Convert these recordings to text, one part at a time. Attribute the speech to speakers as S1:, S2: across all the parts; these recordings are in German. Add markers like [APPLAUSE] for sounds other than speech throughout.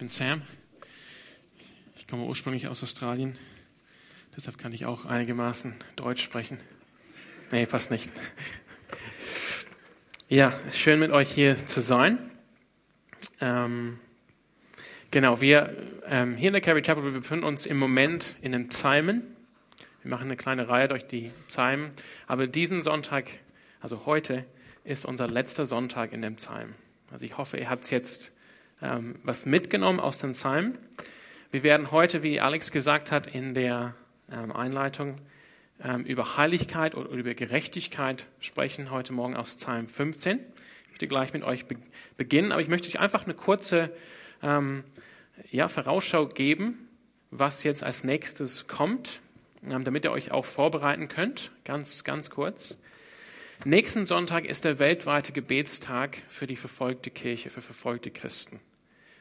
S1: bin Sam. Ich komme ursprünglich aus Australien. Deshalb kann ich auch einigermaßen Deutsch sprechen. Nee, fast nicht. Ja, schön mit euch hier zu sein. Ähm, genau, wir ähm, hier in der Carrie Chapel, wir befinden uns im Moment in den Psalmen. Wir machen eine kleine Reihe durch die Psalmen. Aber diesen Sonntag, also heute, ist unser letzter Sonntag in dem Psalm. Also ich hoffe, ihr habt jetzt ähm, was mitgenommen aus den Psalmen. Wir werden heute, wie Alex gesagt hat in der ähm, Einleitung, ähm, über Heiligkeit oder über Gerechtigkeit sprechen, heute Morgen aus Psalm 15. Ich möchte gleich mit euch be beginnen, aber ich möchte euch einfach eine kurze ähm, ja, Vorausschau geben, was jetzt als nächstes kommt, ähm, damit ihr euch auch vorbereiten könnt. Ganz, ganz kurz. Nächsten Sonntag ist der weltweite Gebetstag für die verfolgte Kirche, für verfolgte Christen.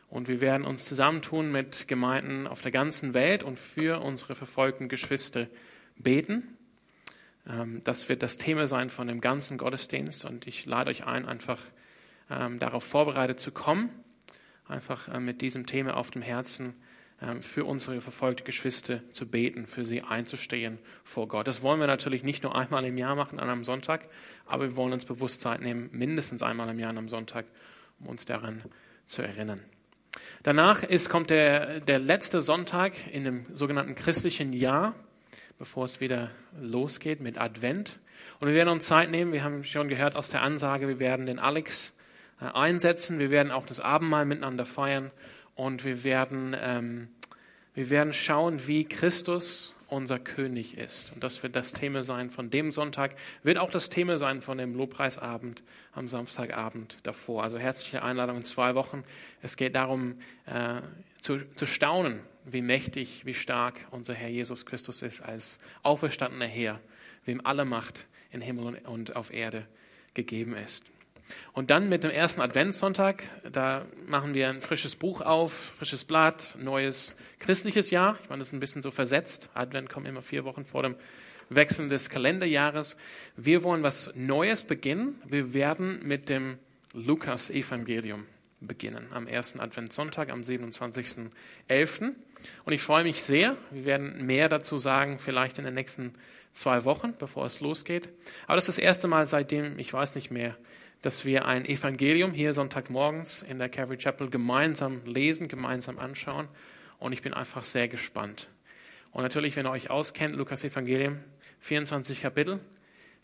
S1: Und wir werden uns zusammentun mit Gemeinden auf der ganzen Welt und für unsere verfolgten Geschwister beten. Ähm, das wird das Thema sein von dem ganzen Gottesdienst und ich lade euch ein, einfach ähm, darauf vorbereitet zu kommen, einfach äh, mit diesem Thema auf dem Herzen ähm, für unsere verfolgte Geschwister zu beten, für sie einzustehen vor Gott. Das wollen wir natürlich nicht nur einmal im Jahr machen an einem Sonntag, aber wir wollen uns bewusst Zeit nehmen, mindestens einmal im Jahr an einem Sonntag, um uns daran zu erinnern. Danach ist, kommt der, der letzte Sonntag in dem sogenannten christlichen Jahr, bevor es wieder losgeht mit Advent. Und wir werden uns Zeit nehmen, wir haben schon gehört aus der Ansage, wir werden den Alex äh, einsetzen, wir werden auch das Abendmahl miteinander feiern. Und wir werden, ähm, wir werden schauen, wie Christus unser König ist. Und das wird das Thema sein von dem Sonntag, wird auch das Thema sein von dem Lobpreisabend am Samstagabend davor. Also herzliche Einladung in zwei Wochen. Es geht darum, äh, zu, zu staunen, wie mächtig, wie stark unser Herr Jesus Christus ist als auferstandener Herr, wem alle Macht in Himmel und auf Erde gegeben ist. Und dann mit dem ersten Adventssonntag, da machen wir ein frisches Buch auf, frisches Blatt, neues christliches Jahr. Ich meine, das ist ein bisschen so versetzt. Advent kommt immer vier Wochen vor dem Wechseln des Kalenderjahres. Wir wollen was Neues beginnen. Wir werden mit dem Lukas-Evangelium beginnen am ersten Adventssonntag, am 27.11. Und ich freue mich sehr. Wir werden mehr dazu sagen, vielleicht in den nächsten zwei Wochen, bevor es losgeht. Aber das ist das erste Mal seitdem, ich weiß nicht mehr, dass wir ein Evangelium hier Sonntagmorgens in der Calvary Chapel gemeinsam lesen, gemeinsam anschauen. Und ich bin einfach sehr gespannt. Und natürlich, wenn ihr euch auskennt, Lukas Evangelium, 24 Kapitel.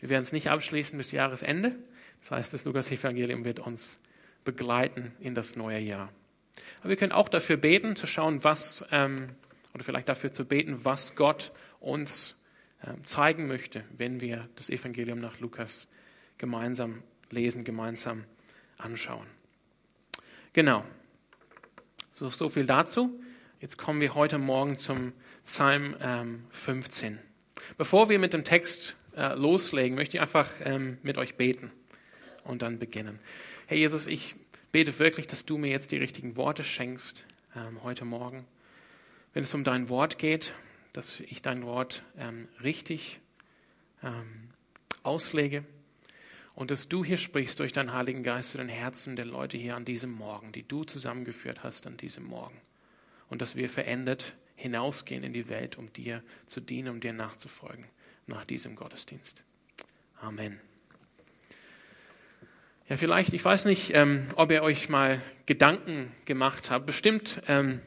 S1: Wir werden es nicht abschließen bis Jahresende. Das heißt, das Lukas Evangelium wird uns begleiten in das neue Jahr. Aber wir können auch dafür beten, zu schauen, was, ähm, oder vielleicht dafür zu beten, was Gott uns ähm, zeigen möchte, wenn wir das Evangelium nach Lukas gemeinsam lesen, gemeinsam anschauen. Genau. So, so viel dazu. Jetzt kommen wir heute Morgen zum Psalm ähm, 15. Bevor wir mit dem Text äh, loslegen, möchte ich einfach ähm, mit euch beten und dann beginnen. Herr Jesus, ich bete wirklich, dass du mir jetzt die richtigen Worte schenkst ähm, heute Morgen. Wenn es um dein Wort geht, dass ich dein Wort ähm, richtig ähm, auslege und dass du hier sprichst durch deinen Heiligen Geist zu den Herzen der Leute hier an diesem Morgen, die du zusammengeführt hast an diesem Morgen. Und dass wir verändert hinausgehen in die Welt, um dir zu dienen, um dir nachzufolgen nach diesem Gottesdienst. Amen. Ja, vielleicht, ich weiß nicht, ähm, ob ihr euch mal Gedanken gemacht habt. Bestimmt, ähm,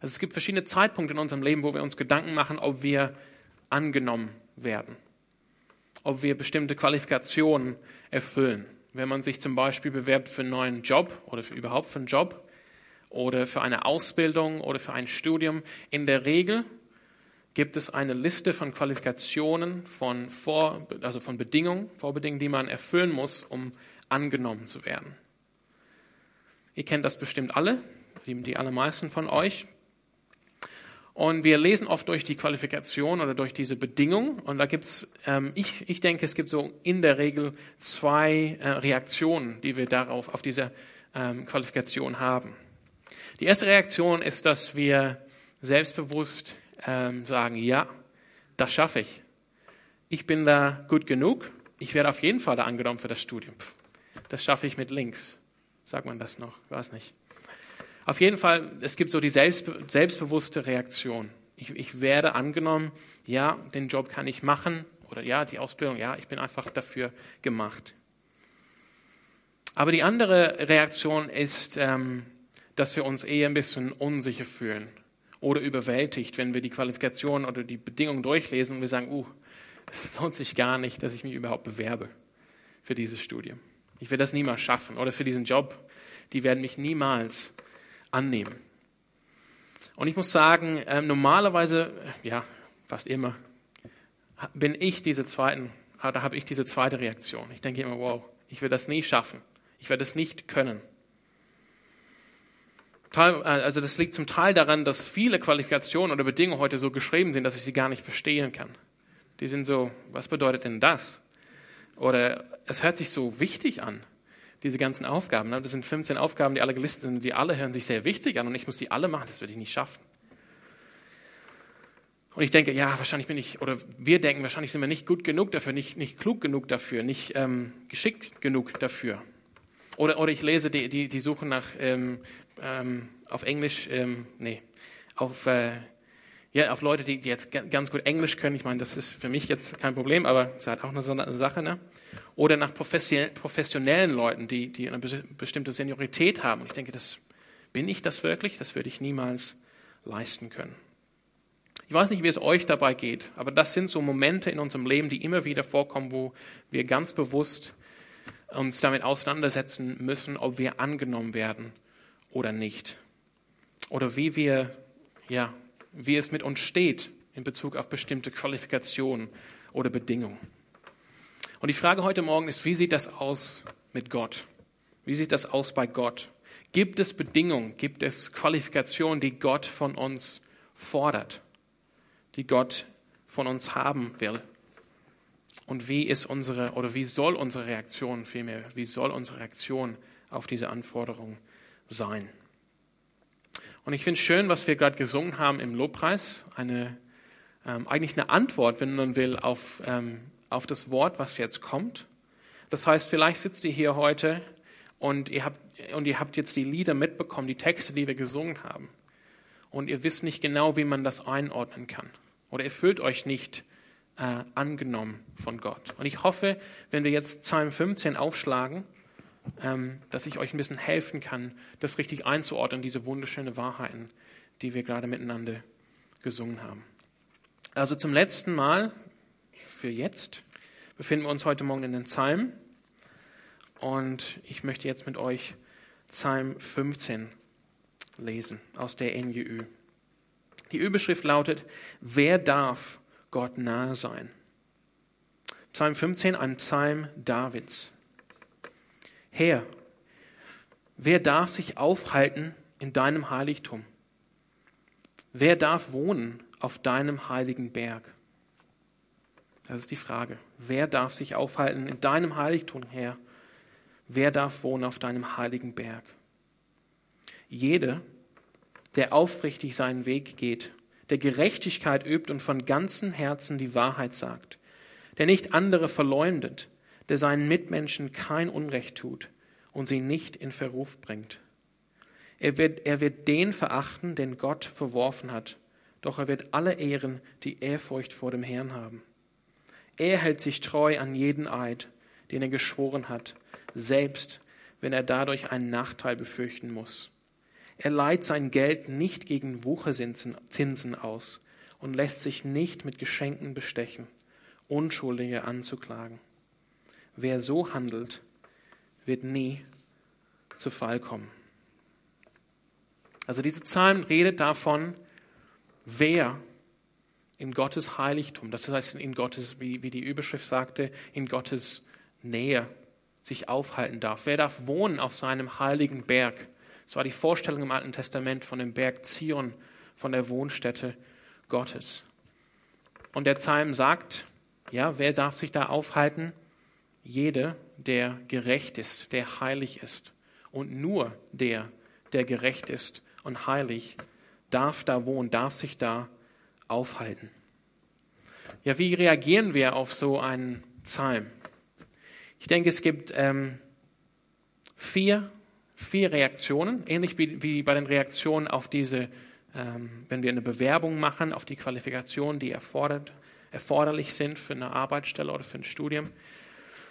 S1: also es gibt verschiedene Zeitpunkte in unserem Leben, wo wir uns Gedanken machen, ob wir angenommen werden, ob wir bestimmte Qualifikationen erfüllen. Wenn man sich zum Beispiel bewerbt für einen neuen Job oder für, überhaupt für einen Job oder für eine Ausbildung oder für ein Studium, in der Regel gibt es eine Liste von Qualifikationen, von, Vor, also von Bedingungen, Vorbedingungen, die man erfüllen muss, um angenommen zu werden. Ihr kennt das bestimmt alle, die allermeisten von euch. Und wir lesen oft durch die Qualifikation oder durch diese Bedingung. Und da gibt's, ähm, ich, ich denke, es gibt so in der Regel zwei äh, Reaktionen, die wir darauf, auf diese ähm, Qualifikation haben. Die erste Reaktion ist, dass wir selbstbewusst ähm, sagen, ja, das schaffe ich. Ich bin da gut genug. Ich werde auf jeden Fall da angenommen für das Studium das schaffe ich mit links. Sagt man das noch? Ich weiß nicht. Auf jeden Fall, es gibt so die selbstbe selbstbewusste Reaktion. Ich, ich werde angenommen, ja, den Job kann ich machen oder ja, die Ausbildung, ja, ich bin einfach dafür gemacht. Aber die andere Reaktion ist, ähm, dass wir uns eher ein bisschen unsicher fühlen oder überwältigt, wenn wir die Qualifikation oder die Bedingungen durchlesen und wir sagen, uh, es lohnt sich gar nicht, dass ich mich überhaupt bewerbe für dieses Studium. Ich werde das niemals schaffen oder für diesen Job. Die werden mich niemals annehmen. Und ich muss sagen, äh, normalerweise, ja, fast immer, bin ich diese zweiten, da habe ich diese zweite Reaktion. Ich denke immer, wow, ich werde das nie schaffen. Ich werde es nicht können. Äh, also das liegt zum Teil daran, dass viele Qualifikationen oder Bedingungen heute so geschrieben sind, dass ich sie gar nicht verstehen kann. Die sind so, was bedeutet denn das? Oder es hört sich so wichtig an, diese ganzen Aufgaben. Ne? Das sind 15 Aufgaben, die alle gelistet sind, die alle hören sich sehr wichtig an und ich muss die alle machen, das werde ich nicht schaffen. Und ich denke, ja, wahrscheinlich bin ich, oder wir denken, wahrscheinlich sind wir nicht gut genug dafür, nicht, nicht klug genug dafür, nicht ähm, geschickt genug dafür. Oder, oder ich lese die, die, die Suche nach, ähm, ähm, auf Englisch, ähm, nee, auf, äh, ja, auf Leute, die, die jetzt ganz gut Englisch können. Ich meine, das ist für mich jetzt kein Problem, aber es ist halt auch eine Sache. Ne? Oder nach professionellen Leuten, die, die eine bestimmte Seniorität haben. Und ich denke, das bin ich das wirklich? Das würde ich niemals leisten können. Ich weiß nicht, wie es euch dabei geht, aber das sind so Momente in unserem Leben, die immer wieder vorkommen, wo wir ganz bewusst uns damit auseinandersetzen müssen, ob wir angenommen werden oder nicht. Oder wie wir, ja, wie es mit uns steht in Bezug auf bestimmte Qualifikationen oder Bedingungen. Und die Frage heute Morgen ist, wie sieht das aus mit Gott? Wie sieht das aus bei Gott? Gibt es Bedingungen, gibt es Qualifikationen, die Gott von uns fordert? die Gott von uns haben will. Und wie ist unsere, oder wie soll unsere Reaktion vielmehr, wie soll unsere Reaktion auf diese Anforderung sein? Und ich finde es schön, was wir gerade gesungen haben im Lobpreis, eine, ähm, eigentlich eine Antwort, wenn man will, auf, ähm, auf das Wort, was jetzt kommt. Das heißt, vielleicht sitzt ihr hier heute und ihr habt, und ihr habt jetzt die Lieder mitbekommen, die Texte, die wir gesungen haben. Und ihr wisst nicht genau, wie man das einordnen kann oder ihr fühlt euch nicht äh, angenommen von Gott. Und ich hoffe, wenn wir jetzt Psalm 15 aufschlagen, ähm, dass ich euch ein bisschen helfen kann, das richtig einzuordnen, diese wunderschönen Wahrheiten, die wir gerade miteinander gesungen haben. Also zum letzten Mal für jetzt befinden wir uns heute Morgen in den Psalmen und ich möchte jetzt mit euch Psalm 15 lesen aus der NJÜ. Die Überschrift lautet, wer darf Gott nahe sein? Psalm 15, ein Psalm Davids. Herr, wer darf sich aufhalten in deinem Heiligtum? Wer darf wohnen auf deinem heiligen Berg? Das ist die Frage. Wer darf sich aufhalten in deinem Heiligtum, Herr? Wer darf wohnen auf deinem heiligen Berg? Jeder, der aufrichtig seinen Weg geht, der Gerechtigkeit übt und von ganzem Herzen die Wahrheit sagt, der nicht andere verleumdet, der seinen Mitmenschen kein Unrecht tut und sie nicht in Verruf bringt. Er wird, er wird den verachten, den Gott verworfen hat, doch er wird alle ehren, die Ehrfurcht vor dem Herrn haben. Er hält sich treu an jeden Eid, den er geschworen hat, selbst wenn er dadurch einen Nachteil befürchten muss. Er leiht sein Geld nicht gegen Wucherzinsen aus und lässt sich nicht mit Geschenken bestechen, Unschuldige anzuklagen. Wer so handelt, wird nie zu Fall kommen. Also diese Psalm redet davon, wer in Gottes Heiligtum, das heißt in Gottes, wie, wie die Überschrift sagte, in Gottes Nähe sich aufhalten darf. Wer darf wohnen auf seinem heiligen Berg? Das war die Vorstellung im Alten Testament von dem Berg Zion, von der Wohnstätte Gottes. Und der Psalm sagt, ja, wer darf sich da aufhalten? Jeder, der gerecht ist, der heilig ist. Und nur der, der gerecht ist und heilig, darf da wohnen, darf sich da aufhalten. Ja, wie reagieren wir auf so einen Psalm? Ich denke, es gibt ähm, vier vier Reaktionen, ähnlich wie, wie bei den Reaktionen auf diese, ähm, wenn wir eine Bewerbung machen, auf die Qualifikationen, die erfordert, erforderlich sind für eine Arbeitsstelle oder für ein Studium.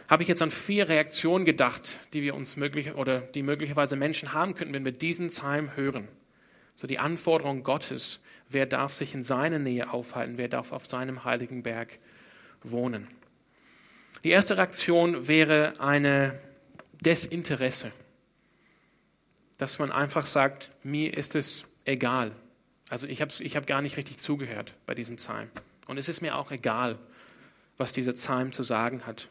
S1: Habe ich jetzt an vier Reaktionen gedacht, die wir uns möglich oder die möglicherweise Menschen haben könnten, wenn wir diesen Psalm hören. So die Anforderung Gottes, wer darf sich in seiner Nähe aufhalten, wer darf auf seinem heiligen Berg wohnen. Die erste Reaktion wäre eine Desinteresse dass man einfach sagt, mir ist es egal. Also ich habe ich hab gar nicht richtig zugehört bei diesem Psalm. Und es ist mir auch egal, was dieser Psalm zu sagen hat.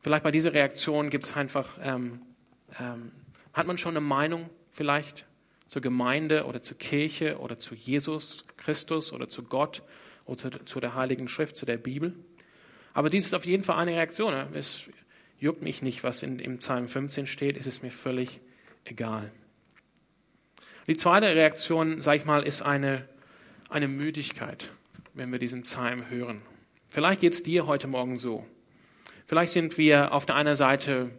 S1: Vielleicht bei dieser Reaktion gibt es einfach, ähm, ähm, hat man schon eine Meinung vielleicht zur Gemeinde oder zur Kirche oder zu Jesus Christus oder zu Gott oder zu, der Heiligen Schrift, zu der Bibel. Aber dies ist auf jeden Fall eine Reaktion. Es juckt mich nicht, was in, im Psalm 15 steht, es ist mir völlig egal. Die zweite Reaktion, sag ich mal, ist eine, eine Müdigkeit, wenn wir diesen Psalm hören. Vielleicht geht es dir heute Morgen so. Vielleicht sind wir auf der einen Seite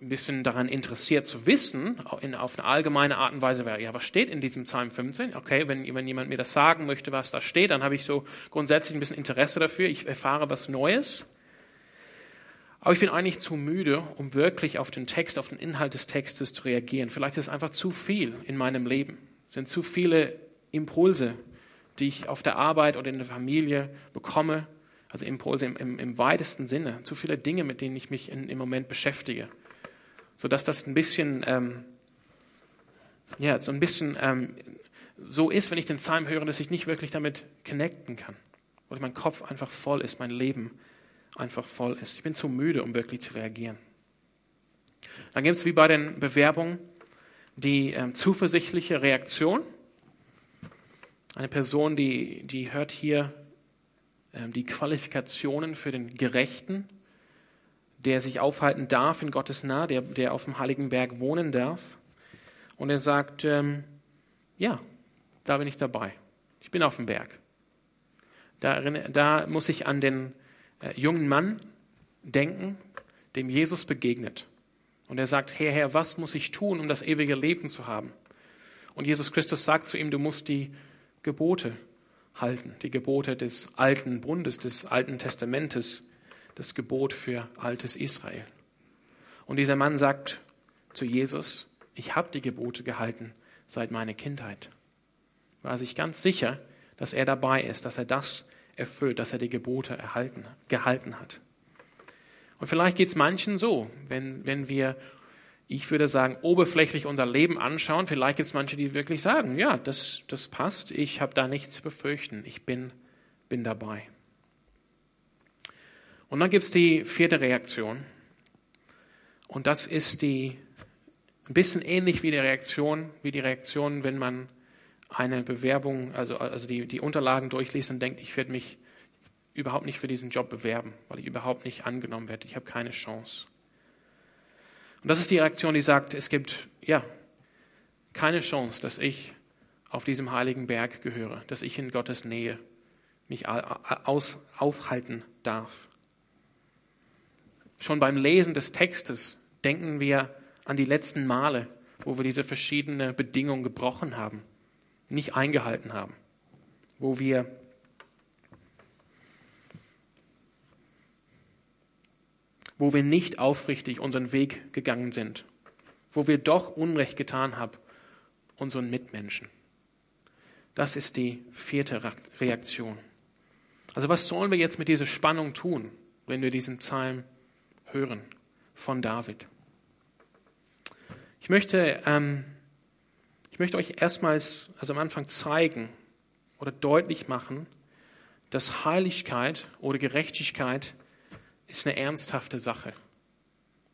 S1: ein bisschen daran interessiert zu wissen, in, auf eine allgemeine Art und Weise, ja, was steht in diesem Psalm 15? Okay, wenn, wenn jemand mir das sagen möchte, was da steht, dann habe ich so grundsätzlich ein bisschen Interesse dafür. Ich erfahre was Neues. Aber ich bin eigentlich zu müde, um wirklich auf den Text, auf den Inhalt des Textes zu reagieren. Vielleicht ist es einfach zu viel in meinem Leben. Es sind zu viele Impulse, die ich auf der Arbeit oder in der Familie bekomme. Also Impulse im, im, im weitesten Sinne. Zu viele Dinge, mit denen ich mich in, im Moment beschäftige. Sodass das ein bisschen, ähm, ja, so ein bisschen ähm, so ist, wenn ich den Psalm höre, dass ich nicht wirklich damit connecten kann. Oder mein Kopf einfach voll ist, mein Leben einfach voll ist. Ich bin zu müde, um wirklich zu reagieren. Dann gibt es wie bei den Bewerbungen die äh, zuversichtliche Reaktion. Eine Person, die, die hört hier äh, die Qualifikationen für den Gerechten, der sich aufhalten darf in Gottes Nah, der, der auf dem Heiligen Berg wohnen darf. Und er sagt, ähm, ja, da bin ich dabei. Ich bin auf dem Berg. Da, da muss ich an den äh, jungen Mann denken, dem Jesus begegnet. Und er sagt, Herr, Herr, was muss ich tun, um das ewige Leben zu haben? Und Jesus Christus sagt zu ihm, du musst die Gebote halten, die Gebote des alten Bundes, des alten Testamentes, das Gebot für altes Israel. Und dieser Mann sagt zu Jesus, ich habe die Gebote gehalten seit meiner Kindheit. War sich ganz sicher, dass er dabei ist, dass er das erfüllt, dass er die Gebote erhalten, gehalten hat. Und vielleicht geht es manchen so, wenn, wenn wir, ich würde sagen, oberflächlich unser Leben anschauen, vielleicht gibt es manche, die wirklich sagen, ja, das, das passt, ich habe da nichts zu befürchten, ich bin, bin dabei. Und dann gibt es die vierte Reaktion. Und das ist die, ein bisschen ähnlich wie die Reaktion, wie die Reaktion, wenn man eine Bewerbung, also, also die, die Unterlagen durchliest und denkt, ich werde mich überhaupt nicht für diesen Job bewerben, weil ich überhaupt nicht angenommen werde. Ich habe keine Chance. Und das ist die Reaktion, die sagt, es gibt ja keine Chance, dass ich auf diesem heiligen Berg gehöre, dass ich in Gottes Nähe mich aus, aufhalten darf. Schon beim Lesen des Textes denken wir an die letzten Male, wo wir diese verschiedenen Bedingungen gebrochen haben nicht eingehalten haben, wo wir wo wir nicht aufrichtig unseren Weg gegangen sind, wo wir doch Unrecht getan haben unseren Mitmenschen. Das ist die vierte Reaktion. Also was sollen wir jetzt mit dieser Spannung tun, wenn wir diesen Psalm hören von David? Ich möchte ähm, ich möchte euch erstmals, also am Anfang zeigen oder deutlich machen, dass Heiligkeit oder Gerechtigkeit ist eine ernsthafte Sache.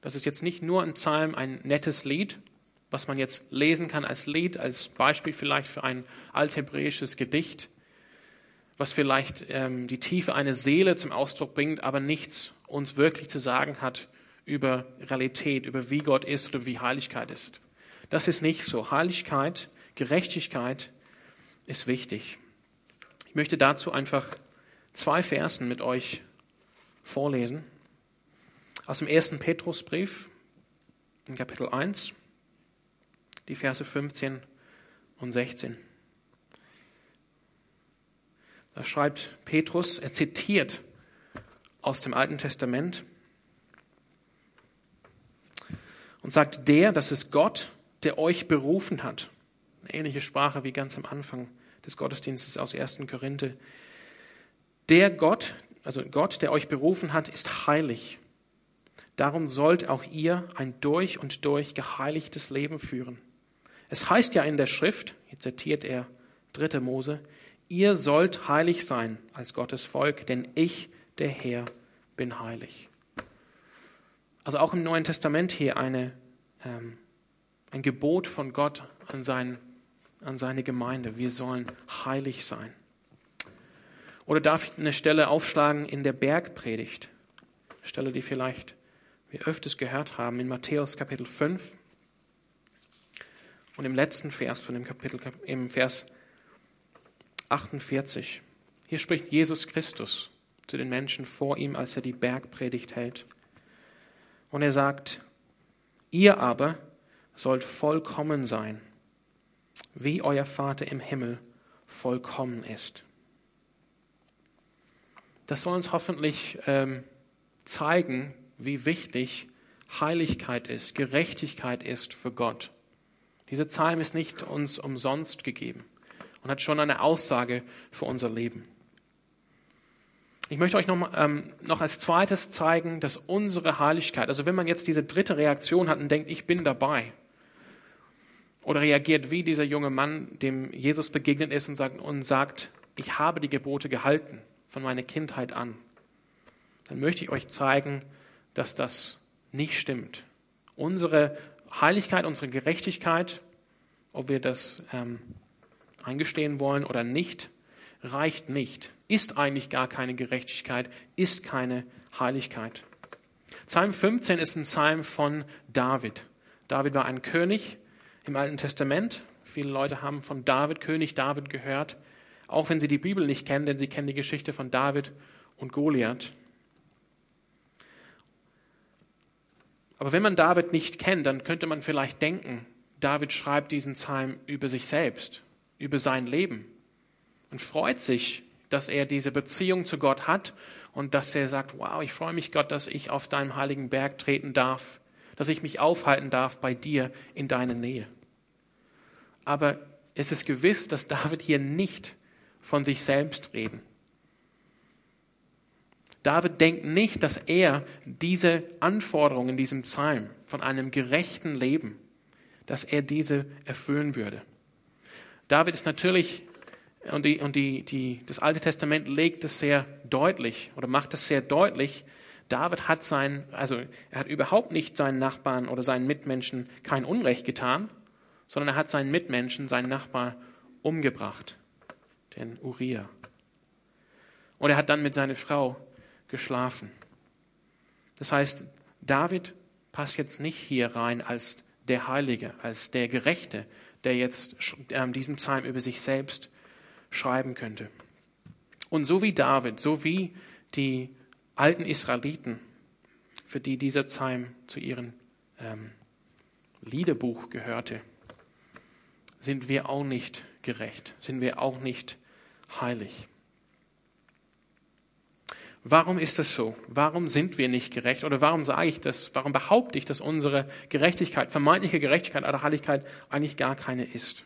S1: Das ist jetzt nicht nur ein Psalm, ein nettes Lied, was man jetzt lesen kann als Lied, als Beispiel vielleicht für ein althebräisches Gedicht, was vielleicht ähm, die Tiefe einer Seele zum Ausdruck bringt, aber nichts uns wirklich zu sagen hat über Realität, über wie Gott ist oder wie Heiligkeit ist. Das ist nicht so. Heiligkeit, Gerechtigkeit ist wichtig. Ich möchte dazu einfach zwei Versen mit euch vorlesen. Aus dem ersten Petrusbrief in Kapitel 1. die Verse 15 und 16. Da schreibt Petrus, er zitiert aus dem Alten Testament und sagt, der, das ist Gott, der euch berufen hat. Eine ähnliche Sprache wie ganz am Anfang des Gottesdienstes aus 1. Korinther. Der Gott, also Gott, der euch berufen hat, ist heilig. Darum sollt auch ihr ein durch und durch geheiligtes Leben führen. Es heißt ja in der Schrift, hier zitiert er 3. Mose, ihr sollt heilig sein als Gottes Volk, denn ich, der Herr, bin heilig. Also auch im Neuen Testament hier eine, ähm, ein Gebot von Gott an, sein, an seine Gemeinde. Wir sollen heilig sein. Oder darf ich eine Stelle aufschlagen in der Bergpredigt? Eine Stelle, die vielleicht wir öfters gehört haben, in Matthäus Kapitel 5 und im letzten Vers von dem Kapitel, im Vers 48. Hier spricht Jesus Christus zu den Menschen vor ihm, als er die Bergpredigt hält. Und er sagt, ihr aber sollt vollkommen sein, wie euer Vater im Himmel vollkommen ist. Das soll uns hoffentlich ähm, zeigen, wie wichtig Heiligkeit ist, Gerechtigkeit ist für Gott. Dieser Psalm ist nicht uns umsonst gegeben und hat schon eine Aussage für unser Leben. Ich möchte euch noch, ähm, noch als zweites zeigen, dass unsere Heiligkeit, also wenn man jetzt diese dritte Reaktion hat und denkt, ich bin dabei, oder reagiert wie dieser junge Mann, dem Jesus begegnet ist und sagt, und sagt ich habe die Gebote gehalten von meiner Kindheit an, dann möchte ich euch zeigen, dass das nicht stimmt. Unsere Heiligkeit, unsere Gerechtigkeit, ob wir das ähm, eingestehen wollen oder nicht, reicht nicht, ist eigentlich gar keine Gerechtigkeit, ist keine Heiligkeit. Psalm 15 ist ein Psalm von David. David war ein König im Alten Testament. Viele Leute haben von David, König David gehört, auch wenn sie die Bibel nicht kennen, denn sie kennen die Geschichte von David und Goliath. Aber wenn man David nicht kennt, dann könnte man vielleicht denken, David schreibt diesen Psalm über sich selbst, über sein Leben und freut sich, dass er diese Beziehung zu Gott hat und dass er sagt, wow, ich freue mich Gott, dass ich auf deinem heiligen Berg treten darf, dass ich mich aufhalten darf bei dir in deiner Nähe. Aber es ist gewiss, dass David hier nicht von sich selbst reden David denkt nicht, dass er diese Anforderungen in diesem Psalm von einem gerechten Leben, dass er diese erfüllen würde. David ist natürlich, und, die, und die, die, das Alte Testament legt es sehr deutlich oder macht es sehr deutlich, David hat sein, also er hat überhaupt nicht seinen Nachbarn oder seinen Mitmenschen kein Unrecht getan, sondern er hat seinen Mitmenschen, seinen Nachbar umgebracht, den Uriah. Und er hat dann mit seiner Frau geschlafen. Das heißt, David passt jetzt nicht hier rein als der Heilige, als der Gerechte, der jetzt diesen Psalm über sich selbst schreiben könnte. Und so wie David, so wie die alten Israeliten, für die dieser Psalm zu ihrem ähm, Liederbuch gehörte, sind wir auch nicht gerecht, sind wir auch nicht heilig. Warum ist das so? Warum sind wir nicht gerecht? Oder warum sage ich das? Warum behaupte ich, dass unsere Gerechtigkeit, vermeintliche Gerechtigkeit oder Heiligkeit eigentlich gar keine ist?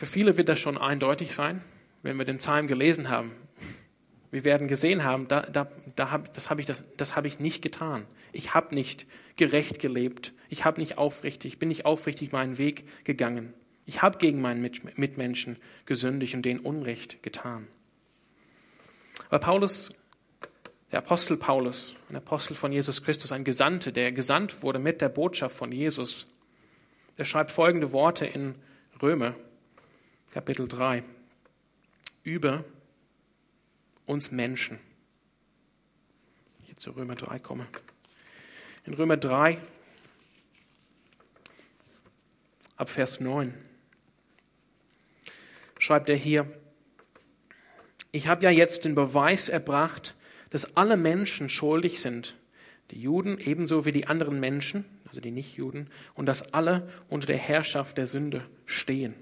S1: Für viele wird das schon eindeutig sein, wenn wir den Psalm gelesen haben. Wir werden gesehen haben, da, da, da hab, das habe ich, das, das hab ich nicht getan. Ich habe nicht gerecht gelebt. Ich habe nicht aufrichtig, bin nicht aufrichtig meinen Weg gegangen. Ich habe gegen meinen Mitmenschen gesündigt und denen Unrecht getan. Aber Paulus, der Apostel Paulus, ein Apostel von Jesus Christus, ein Gesandter, der gesandt wurde mit der Botschaft von Jesus, der schreibt folgende Worte in Römer, Kapitel 3, über uns Menschen. Hier zu Römer 3 komme. In Römer 3, ab Vers 9 schreibt er hier, ich habe ja jetzt den Beweis erbracht, dass alle Menschen schuldig sind, die Juden ebenso wie die anderen Menschen, also die Nichtjuden, und dass alle unter der Herrschaft der Sünde stehen.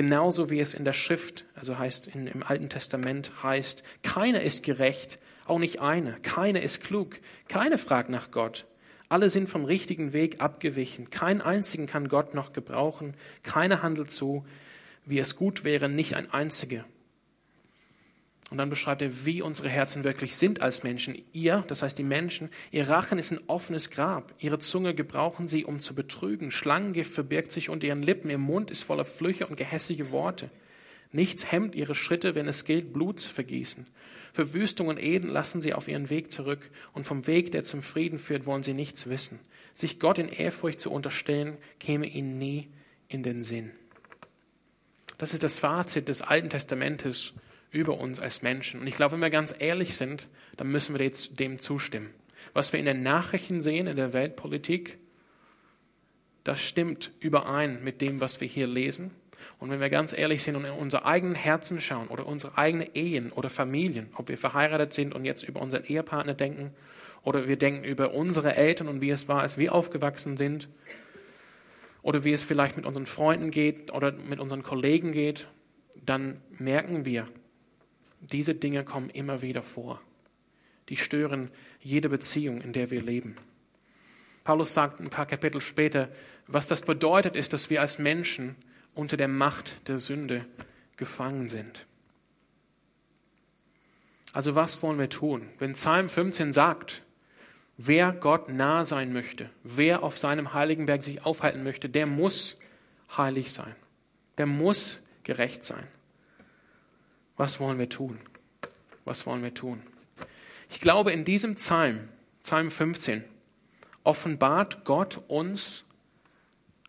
S1: Genauso wie es in der Schrift, also heißt in, im Alten Testament heißt, keiner ist gerecht, auch nicht einer, keiner ist klug, keiner fragt nach Gott. Alle sind vom richtigen Weg abgewichen, kein einzigen kann Gott noch gebrauchen, keiner handelt so, wie es gut wäre, nicht ein einziger. Und dann beschreibt er, wie unsere Herzen wirklich sind als Menschen. Ihr, das heißt die Menschen, ihr Rachen ist ein offenes Grab. Ihre Zunge gebrauchen sie, um zu betrügen. Schlangengift verbirgt sich unter ihren Lippen. Ihr Mund ist voller Flüche und gehässige Worte. Nichts hemmt ihre Schritte, wenn es gilt, Blut zu vergießen. Verwüstung und Eden lassen sie auf ihren Weg zurück. Und vom Weg, der zum Frieden führt, wollen sie nichts wissen. Sich Gott in Ehrfurcht zu unterstellen, käme ihnen nie in den Sinn. Das ist das Fazit des Alten Testamentes über uns als Menschen. Und ich glaube, wenn wir ganz ehrlich sind, dann müssen wir dem zustimmen. Was wir in den Nachrichten sehen, in der Weltpolitik, das stimmt überein mit dem, was wir hier lesen. Und wenn wir ganz ehrlich sind und in unsere eigenen Herzen schauen oder unsere eigenen Ehen oder Familien, ob wir verheiratet sind und jetzt über unseren Ehepartner denken oder wir denken über unsere Eltern und wie es war, als wir aufgewachsen sind oder wie es vielleicht mit unseren Freunden geht oder mit unseren Kollegen geht, dann merken wir, diese Dinge kommen immer wieder vor. Die stören jede Beziehung, in der wir leben. Paulus sagt ein paar Kapitel später, was das bedeutet, ist, dass wir als Menschen unter der Macht der Sünde gefangen sind. Also was wollen wir tun? Wenn Psalm 15 sagt, wer Gott nah sein möchte, wer auf seinem heiligen Berg sich aufhalten möchte, der muss heilig sein. Der muss gerecht sein. Was wollen wir tun? Was wollen wir tun? Ich glaube, in diesem Psalm, Psalm 15, offenbart Gott uns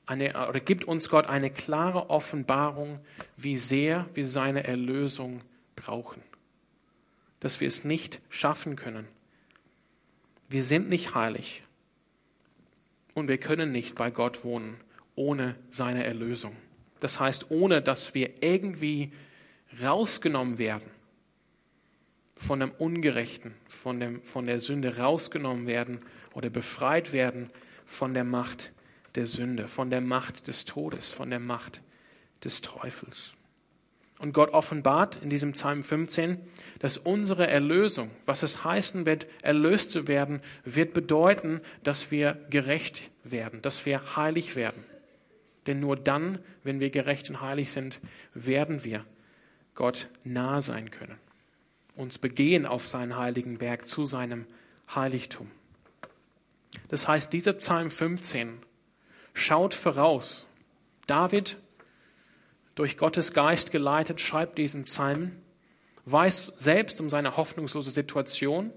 S1: eine, oder gibt uns Gott eine klare Offenbarung, wie sehr wir seine Erlösung brauchen. Dass wir es nicht schaffen können. Wir sind nicht heilig und wir können nicht bei Gott wohnen ohne seine Erlösung. Das heißt, ohne dass wir irgendwie rausgenommen werden von dem Ungerechten, von, dem, von der Sünde rausgenommen werden oder befreit werden von der Macht der Sünde, von der Macht des Todes, von der Macht des Teufels. Und Gott offenbart in diesem Psalm 15, dass unsere Erlösung, was es heißen wird, erlöst zu werden, wird bedeuten, dass wir gerecht werden, dass wir heilig werden. Denn nur dann, wenn wir gerecht und heilig sind, werden wir Gott nah sein können, uns begehen auf seinen heiligen Berg zu seinem Heiligtum. Das heißt, dieser Psalm 15 schaut voraus. David, durch Gottes Geist geleitet, schreibt diesen Psalm, weiß selbst um seine hoffnungslose Situation.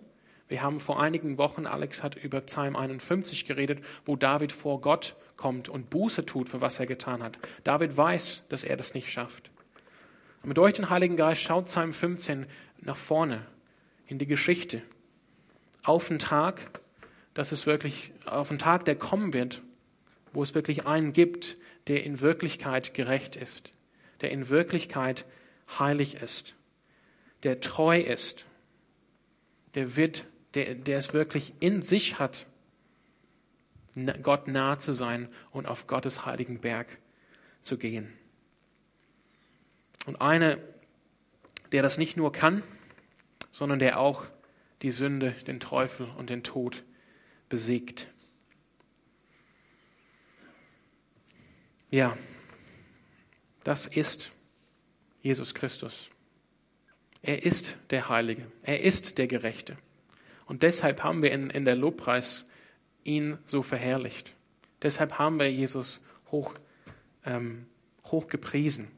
S1: Wir haben vor einigen Wochen, Alex hat über Psalm 51 geredet, wo David vor Gott kommt und Buße tut, für was er getan hat. David weiß, dass er das nicht schafft. Und durch den Heiligen Geist schaut Psalm 15 nach vorne in die Geschichte. Auf den Tag, dass es wirklich, auf den Tag, der kommen wird, wo es wirklich einen gibt, der in Wirklichkeit gerecht ist, der in Wirklichkeit heilig ist, der treu ist, der wird, der, der es wirklich in sich hat, Gott nahe zu sein und auf Gottes heiligen Berg zu gehen. Und einer, der das nicht nur kann, sondern der auch die Sünde, den Teufel und den Tod besiegt. Ja, das ist Jesus Christus. Er ist der Heilige, er ist der Gerechte. Und deshalb haben wir in, in der Lobpreis ihn so verherrlicht. Deshalb haben wir Jesus hoch, ähm, hoch gepriesen.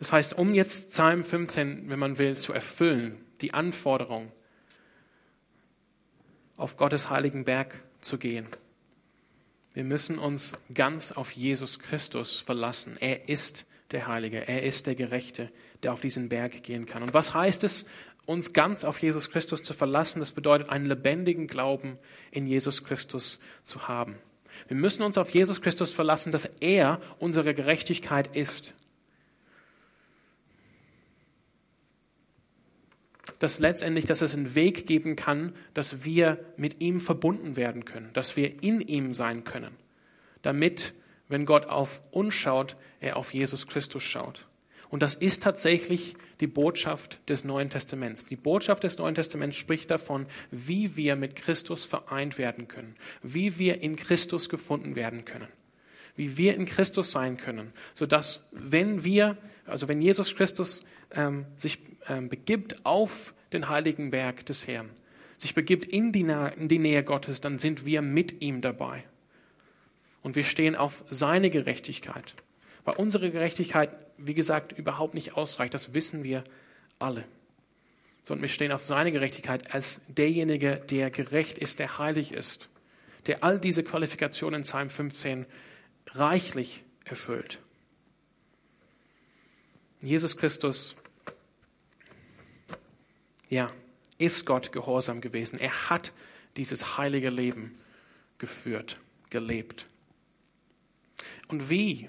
S1: Das heißt, um jetzt Psalm 15, wenn man will, zu erfüllen, die Anforderung, auf Gottes heiligen Berg zu gehen. Wir müssen uns ganz auf Jesus Christus verlassen. Er ist der Heilige, er ist der Gerechte, der auf diesen Berg gehen kann. Und was heißt es, uns ganz auf Jesus Christus zu verlassen? Das bedeutet, einen lebendigen Glauben in Jesus Christus zu haben. Wir müssen uns auf Jesus Christus verlassen, dass er unsere Gerechtigkeit ist. Dass letztendlich, dass es einen Weg geben kann, dass wir mit ihm verbunden werden können, dass wir in ihm sein können, damit, wenn Gott auf uns schaut, er auf Jesus Christus schaut. Und das ist tatsächlich die Botschaft des Neuen Testaments. Die Botschaft des Neuen Testaments spricht davon, wie wir mit Christus vereint werden können, wie wir in Christus gefunden werden können, wie wir in Christus sein können, sodass wenn wir, also wenn Jesus Christus ähm, sich begibt auf den heiligen Berg des Herrn, sich begibt in die, in die Nähe Gottes, dann sind wir mit ihm dabei. Und wir stehen auf seine Gerechtigkeit. Weil unsere Gerechtigkeit, wie gesagt, überhaupt nicht ausreicht. Das wissen wir alle. Sondern wir stehen auf seine Gerechtigkeit als derjenige, der gerecht ist, der heilig ist, der all diese Qualifikationen in Psalm 15 reichlich erfüllt. Jesus Christus, ja, ist Gott gehorsam gewesen. Er hat dieses heilige Leben geführt, gelebt. Und wie?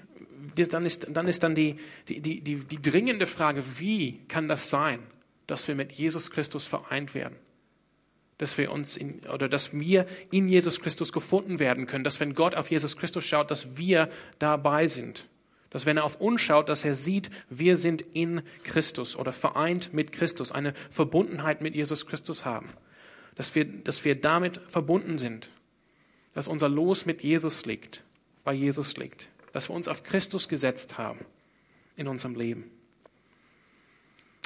S1: Dann ist dann, ist dann die, die, die, die, dringende Frage, wie kann das sein, dass wir mit Jesus Christus vereint werden? Dass wir uns in, oder dass wir in Jesus Christus gefunden werden können, dass wenn Gott auf Jesus Christus schaut, dass wir dabei sind. Dass wenn er auf uns schaut, dass er sieht, wir sind in Christus oder vereint mit Christus, eine Verbundenheit mit Jesus Christus haben. Dass wir, dass wir damit verbunden sind. Dass unser Los mit Jesus liegt, bei Jesus liegt dass wir uns auf Christus gesetzt haben in unserem Leben.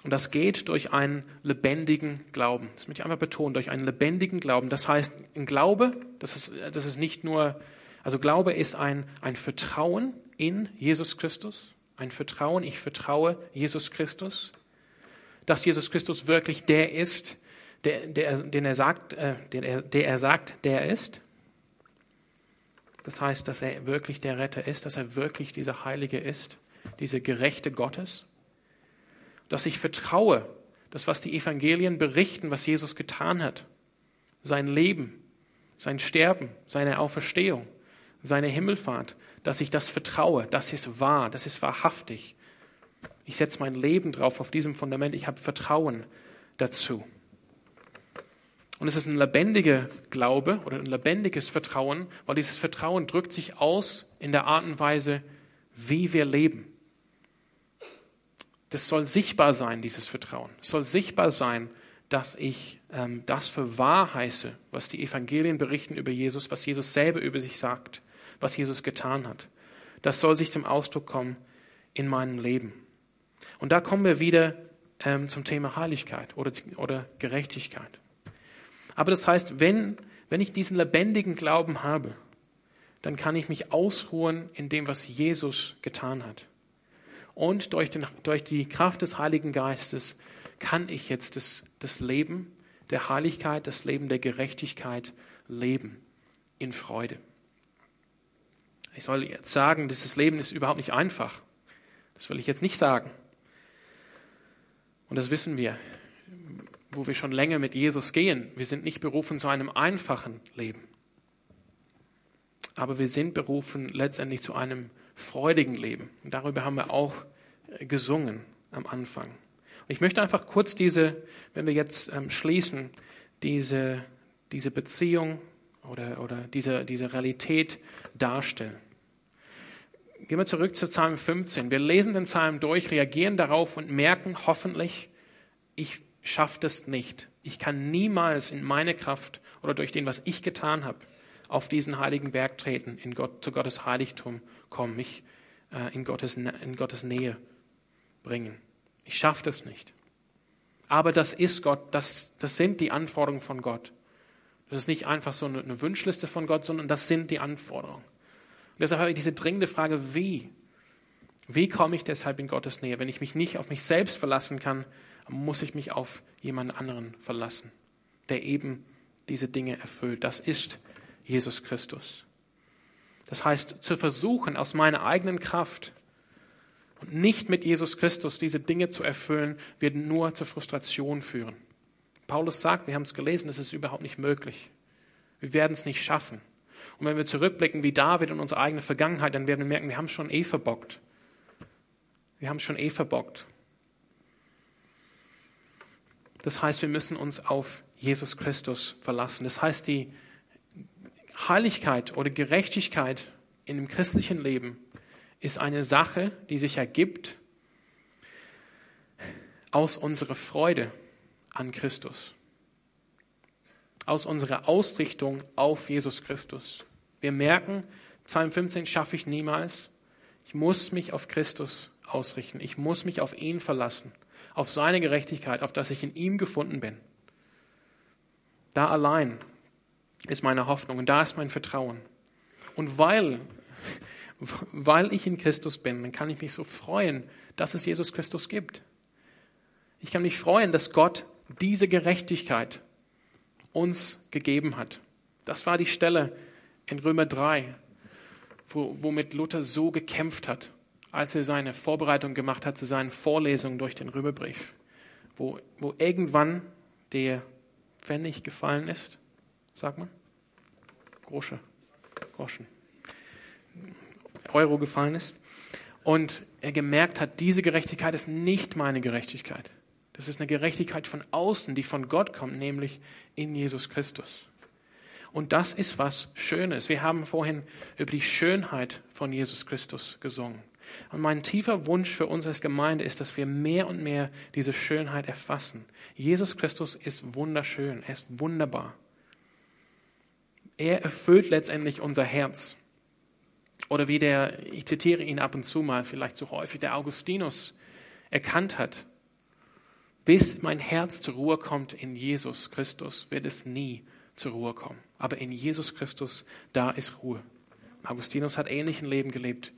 S1: Und das geht durch einen lebendigen Glauben. Das möchte ich einfach betonen, durch einen lebendigen Glauben. Das heißt, ein Glaube, das ist, das ist nicht nur, also Glaube ist ein, ein Vertrauen in Jesus Christus, ein Vertrauen, ich vertraue Jesus Christus, dass Jesus Christus wirklich der ist, der, der, den er sagt, äh, den er, der er sagt, der er ist. Das heißt, dass er wirklich der Retter ist, dass er wirklich dieser Heilige ist, dieser Gerechte Gottes. Dass ich vertraue, dass was die Evangelien berichten, was Jesus getan hat, sein Leben, sein Sterben, seine Auferstehung, seine Himmelfahrt, dass ich das vertraue, das ist wahr, das ist wahrhaftig. Ich setze mein Leben drauf auf diesem Fundament, ich habe Vertrauen dazu. Und es ist ein lebendiger Glaube oder ein lebendiges Vertrauen, weil dieses Vertrauen drückt sich aus in der Art und Weise, wie wir leben. Das soll sichtbar sein, dieses Vertrauen. Es soll sichtbar sein, dass ich ähm, das für wahr heiße, was die Evangelien berichten über Jesus, was Jesus selber über sich sagt, was Jesus getan hat. Das soll sich zum Ausdruck kommen in meinem Leben. Und da kommen wir wieder ähm, zum Thema Heiligkeit oder, oder Gerechtigkeit. Aber das heißt, wenn, wenn ich diesen lebendigen Glauben habe, dann kann ich mich ausruhen in dem, was Jesus getan hat. Und durch, den, durch die Kraft des Heiligen Geistes kann ich jetzt das, das Leben der Heiligkeit, das Leben der Gerechtigkeit leben in Freude. Ich soll jetzt sagen, dieses Leben ist überhaupt nicht einfach. Das will ich jetzt nicht sagen. Und das wissen wir wo wir schon länger mit Jesus gehen. Wir sind nicht berufen zu einem einfachen Leben. Aber wir sind berufen letztendlich zu einem freudigen Leben. Und darüber haben wir auch äh, gesungen am Anfang. Und ich möchte einfach kurz diese, wenn wir jetzt ähm, schließen, diese, diese Beziehung oder, oder diese, diese Realität darstellen. Gehen wir zurück zu Psalm 15. Wir lesen den Psalm durch, reagieren darauf und merken hoffentlich, ich schafft es nicht. Ich kann niemals in meine Kraft oder durch den, was ich getan habe, auf diesen heiligen Berg treten, in Gott, zu Gottes Heiligtum kommen, mich äh, in, Gottes, in Gottes Nähe bringen. Ich schaffe das nicht. Aber das ist Gott, das, das sind die Anforderungen von Gott. Das ist nicht einfach so eine, eine Wunschliste von Gott, sondern das sind die Anforderungen. Und deshalb habe ich diese dringende Frage, wie? Wie komme ich deshalb in Gottes Nähe, wenn ich mich nicht auf mich selbst verlassen kann, muss ich mich auf jemand anderen verlassen, der eben diese Dinge erfüllt. Das ist Jesus Christus. Das heißt, zu versuchen, aus meiner eigenen Kraft und nicht mit Jesus Christus diese Dinge zu erfüllen, wird nur zur Frustration führen. Paulus sagt, wir haben es gelesen, es ist überhaupt nicht möglich. Wir werden es nicht schaffen. Und wenn wir zurückblicken wie David in unsere eigene Vergangenheit, dann werden wir merken, wir haben schon eh verbockt. Wir haben schon eh verbockt. Das heißt, wir müssen uns auf Jesus Christus verlassen. Das heißt, die Heiligkeit oder Gerechtigkeit in dem christlichen Leben ist eine Sache, die sich ergibt aus unserer Freude an Christus, aus unserer Ausrichtung auf Jesus Christus. Wir merken, Psalm 15 schaffe ich niemals. Ich muss mich auf Christus ausrichten. Ich muss mich auf ihn verlassen, auf seine Gerechtigkeit, auf dass ich in ihm gefunden bin. Da allein ist meine Hoffnung und da ist mein Vertrauen. Und weil, [LAUGHS] weil ich in Christus bin, dann kann ich mich so freuen, dass es Jesus Christus gibt. Ich kann mich freuen, dass Gott diese Gerechtigkeit uns gegeben hat. Das war die Stelle in Römer 3, wo, womit Luther so gekämpft hat, als er seine Vorbereitung gemacht hat zu seinen Vorlesungen durch den Römerbrief, wo, wo irgendwann der Pfennig gefallen ist, sagt man? Grosche, Groschen. Euro gefallen ist. Und er gemerkt hat, diese Gerechtigkeit ist nicht meine Gerechtigkeit. Das ist eine Gerechtigkeit von außen, die von Gott kommt, nämlich in Jesus Christus. Und das ist was Schönes. Wir haben vorhin über die Schönheit von Jesus Christus gesungen. Und mein tiefer Wunsch für uns als Gemeinde ist, dass wir mehr und mehr diese Schönheit erfassen. Jesus Christus ist wunderschön, er ist wunderbar. Er erfüllt letztendlich unser Herz. Oder wie der, ich zitiere ihn ab und zu mal, vielleicht zu häufig, der Augustinus erkannt hat, bis mein Herz zur Ruhe kommt in Jesus Christus, wird es nie zur Ruhe kommen. Aber in Jesus Christus, da ist Ruhe. Augustinus hat ähnlichen Leben gelebt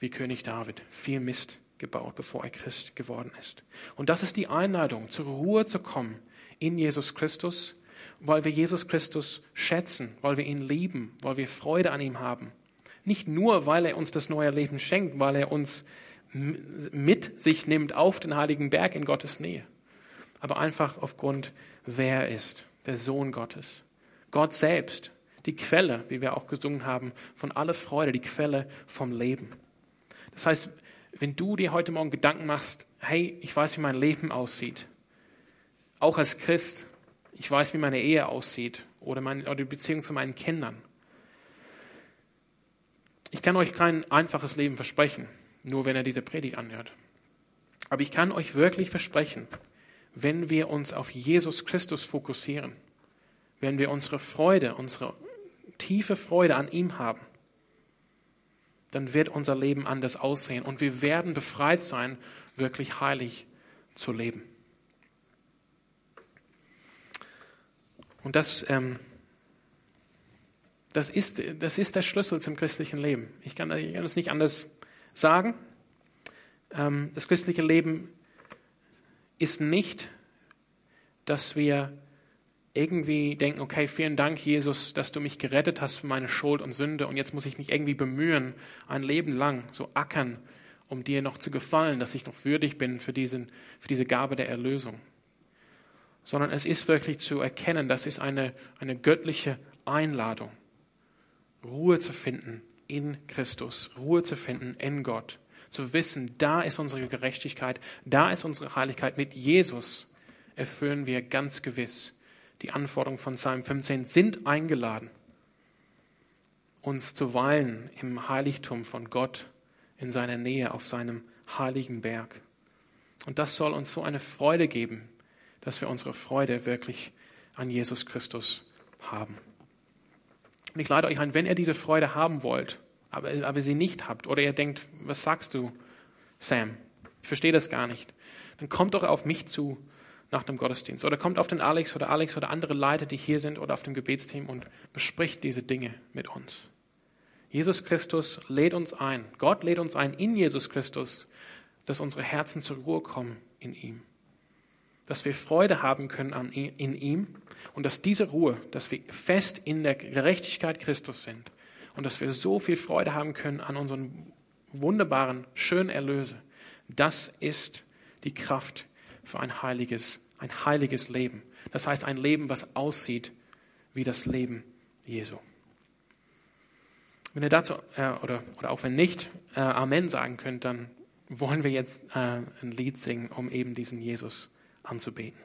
S1: wie König David. Viel Mist gebaut, bevor er Christ geworden ist. Und das ist die Einladung, zur Ruhe zu kommen in Jesus Christus, weil wir Jesus Christus schätzen, weil wir ihn lieben, weil wir Freude an ihm haben. Nicht nur, weil er uns das neue Leben schenkt, weil er uns mit sich nimmt auf den heiligen Berg in Gottes Nähe, aber einfach aufgrund, wer er ist, der Sohn Gottes. Gott selbst, die Quelle, wie wir auch gesungen haben, von aller Freude, die Quelle vom Leben. Das heißt, wenn du dir heute Morgen Gedanken machst, hey, ich weiß, wie mein Leben aussieht, auch als Christ, ich weiß, wie meine Ehe aussieht oder, meine, oder die Beziehung zu meinen Kindern. Ich kann euch kein einfaches Leben versprechen, nur wenn er diese Predigt anhört. Aber ich kann euch wirklich versprechen, wenn wir uns auf Jesus Christus fokussieren, wenn wir unsere Freude, unsere tiefe Freude an ihm haben, dann wird unser Leben anders aussehen und wir werden befreit sein, wirklich heilig zu leben. Und das, ähm, das, ist, das ist der Schlüssel zum christlichen Leben. Ich kann, ich es nicht anders sagen. Ähm, das christliche Leben ist nicht, dass wir irgendwie denken, okay, vielen Dank, Jesus, dass du mich gerettet hast von meiner Schuld und Sünde und jetzt muss ich mich irgendwie bemühen, ein Leben lang so ackern, um dir noch zu gefallen, dass ich noch würdig bin für, diesen, für diese Gabe der Erlösung. Sondern es ist wirklich zu erkennen, das ist eine, eine göttliche Einladung, Ruhe zu finden in Christus, Ruhe zu finden in Gott, zu wissen, da ist unsere Gerechtigkeit, da ist unsere Heiligkeit. Mit Jesus erfüllen wir ganz gewiss die Anforderungen von Psalm 15, sind eingeladen, uns zu weilen im Heiligtum von Gott, in seiner Nähe, auf seinem heiligen Berg. Und das soll uns so eine Freude geben, dass wir unsere Freude wirklich an Jesus Christus haben. Und ich lade euch ein, wenn ihr diese Freude haben wollt, aber, aber sie nicht habt, oder ihr denkt, was sagst du, Sam? Ich verstehe das gar nicht. Dann kommt doch auf mich zu nach dem Gottesdienst. Oder kommt auf den Alex oder Alex oder andere Leiter, die hier sind oder auf dem Gebetsteam und bespricht diese Dinge mit uns. Jesus Christus lädt uns ein. Gott lädt uns ein in Jesus Christus, dass unsere Herzen zur Ruhe kommen in ihm. Dass wir Freude haben können in ihm und dass diese Ruhe, dass wir fest in der Gerechtigkeit Christus sind und dass wir so viel Freude haben können an unseren wunderbaren, schönen Erlöse. Das ist die Kraft für ein heiliges, ein heiliges Leben. Das heißt, ein Leben, was aussieht wie das Leben Jesu. Wenn ihr dazu, äh, oder, oder auch wenn nicht, äh, Amen sagen könnt, dann wollen wir jetzt äh, ein Lied singen, um eben diesen Jesus anzubeten.